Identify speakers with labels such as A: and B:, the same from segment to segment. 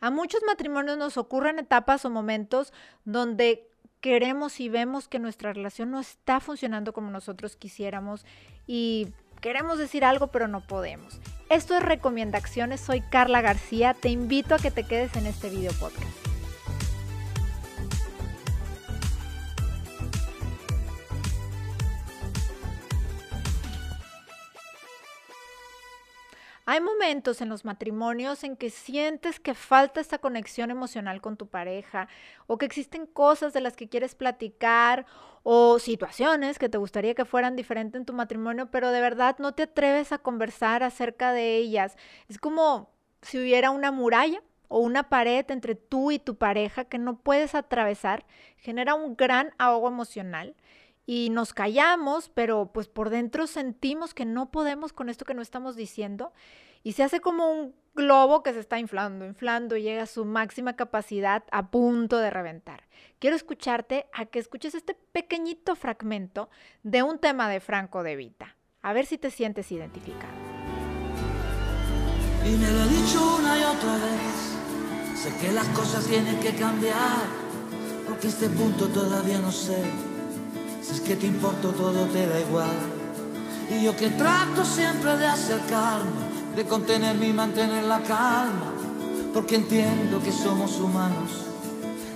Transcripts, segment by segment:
A: A muchos matrimonios nos ocurren etapas o momentos donde queremos y vemos que nuestra relación no está funcionando como nosotros quisiéramos y queremos decir algo pero no podemos. Esto es Recomendaciones, soy Carla García, te invito a que te quedes en este video podcast. Hay momentos en los matrimonios en que sientes que falta esta conexión emocional con tu pareja o que existen cosas de las que quieres platicar o situaciones que te gustaría que fueran diferentes en tu matrimonio, pero de verdad no te atreves a conversar acerca de ellas. Es como si hubiera una muralla o una pared entre tú y tu pareja que no puedes atravesar, genera un gran ahogo emocional y nos callamos, pero pues por dentro sentimos que no podemos con esto que no estamos diciendo y se hace como un globo que se está inflando, inflando y llega a su máxima capacidad a punto de reventar. Quiero escucharte a que escuches este pequeñito fragmento de un tema de Franco de Vita. A ver si te sientes identificado.
B: Y me lo he dicho una y otra vez, sé que las cosas tienen que cambiar, porque este punto todavía no sé si es que te importo todo te da igual. Y yo que trato siempre de acercarme, de contenerme y mantener la calma, porque entiendo que somos humanos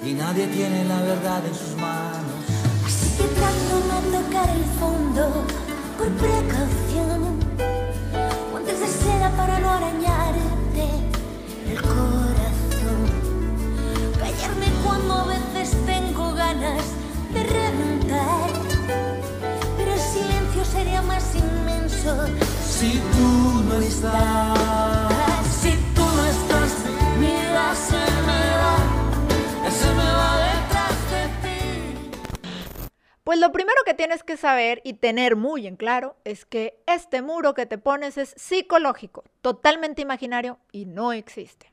B: y nadie tiene la verdad en sus manos.
C: Así que trato no tocar el fondo por precaución. Guantes de seda para no arañarte el corazón. Callarme cuando a veces tengo ganas de reventar sería más inmenso
B: si tú no estás.
C: Si tú no estás, mi se me va, se me va detrás de ti.
A: Pues lo primero que tienes que saber y tener muy en claro es que este muro que te pones es psicológico, totalmente imaginario y no existe.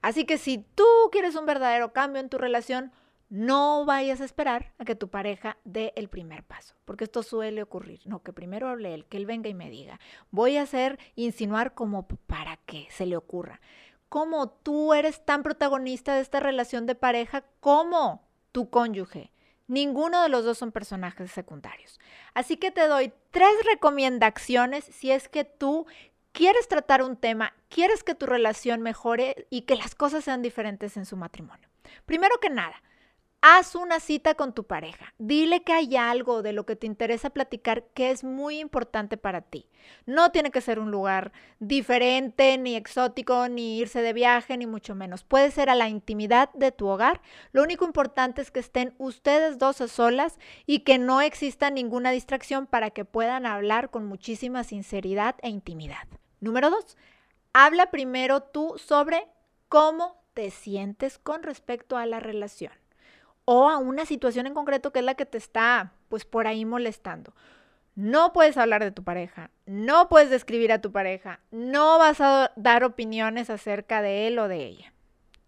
A: Así que si tú quieres un verdadero cambio en tu relación, no vayas a esperar a que tu pareja dé el primer paso, porque esto suele ocurrir. No, que primero hable él, que él venga y me diga. Voy a hacer insinuar como para que se le ocurra. Como tú eres tan protagonista de esta relación de pareja como tu cónyuge. Ninguno de los dos son personajes secundarios. Así que te doy tres recomendaciones si es que tú quieres tratar un tema, quieres que tu relación mejore y que las cosas sean diferentes en su matrimonio. Primero que nada, Haz una cita con tu pareja. Dile que hay algo de lo que te interesa platicar que es muy importante para ti. No tiene que ser un lugar diferente, ni exótico, ni irse de viaje, ni mucho menos. Puede ser a la intimidad de tu hogar. Lo único importante es que estén ustedes dos a solas y que no exista ninguna distracción para que puedan hablar con muchísima sinceridad e intimidad. Número dos, habla primero tú sobre cómo te sientes con respecto a la relación o a una situación en concreto que es la que te está pues por ahí molestando. No puedes hablar de tu pareja, no puedes describir a tu pareja, no vas a dar opiniones acerca de él o de ella.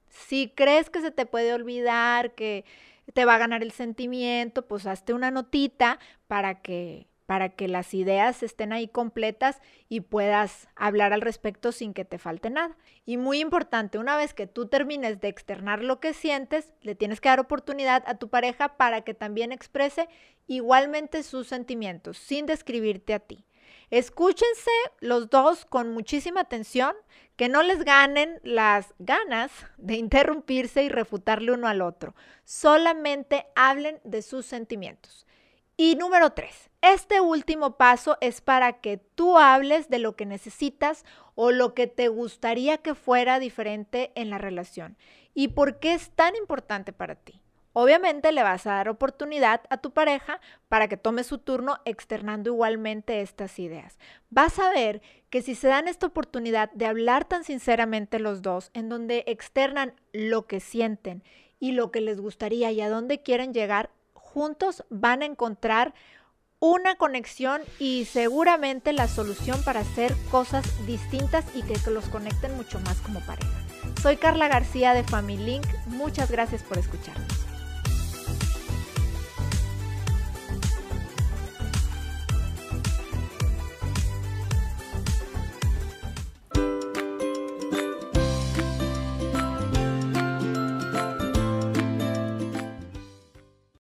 A: Si crees que se te puede olvidar, que te va a ganar el sentimiento, pues hazte una notita para que para que las ideas estén ahí completas y puedas hablar al respecto sin que te falte nada. Y muy importante, una vez que tú termines de externar lo que sientes, le tienes que dar oportunidad a tu pareja para que también exprese igualmente sus sentimientos, sin describirte a ti. Escúchense los dos con muchísima atención, que no les ganen las ganas de interrumpirse y refutarle uno al otro. Solamente hablen de sus sentimientos. Y número tres, este último paso es para que tú hables de lo que necesitas o lo que te gustaría que fuera diferente en la relación y por qué es tan importante para ti. Obviamente le vas a dar oportunidad a tu pareja para que tome su turno externando igualmente estas ideas. Vas a ver que si se dan esta oportunidad de hablar tan sinceramente los dos, en donde externan lo que sienten y lo que les gustaría y a dónde quieren llegar, juntos van a encontrar una conexión y seguramente la solución para hacer cosas distintas y que los conecten mucho más como pareja. Soy Carla García de Family Link. Muchas gracias por escucharnos.